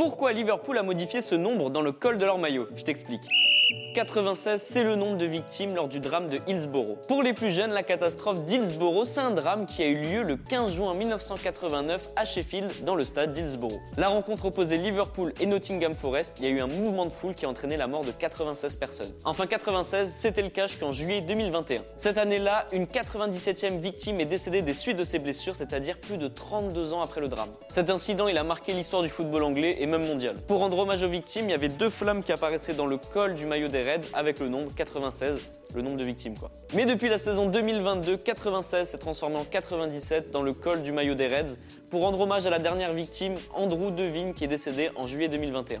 Pourquoi Liverpool a modifié ce nombre dans le col de leur maillot? Je t'explique. 96, c'est le nombre de victimes lors du drame de Hillsborough. Pour les plus jeunes, la catastrophe d'Hillsborough, c'est un drame qui a eu lieu le 15 juin 1989 à Sheffield, dans le stade d'Hillsborough. La rencontre opposait Liverpool et Nottingham Forest, il y a eu un mouvement de foule qui a entraîné la mort de 96 personnes. Enfin, 96, c'était le cas jusqu'en juillet 2021. Cette année-là, une 97e victime est décédée des suites de ses blessures, c'est-à-dire plus de 32 ans après le drame. Cet incident, il a marqué l'histoire du football anglais et même mondial. Pour rendre hommage aux victimes, il y avait deux flammes qui apparaissaient dans le col du maillot des Reds avec le nombre 96, le nombre de victimes quoi. Mais depuis la saison 2022, 96 s'est transformé en 97 dans le col du maillot des Reds pour rendre hommage à la dernière victime, Andrew Devine, qui est décédé en juillet 2021.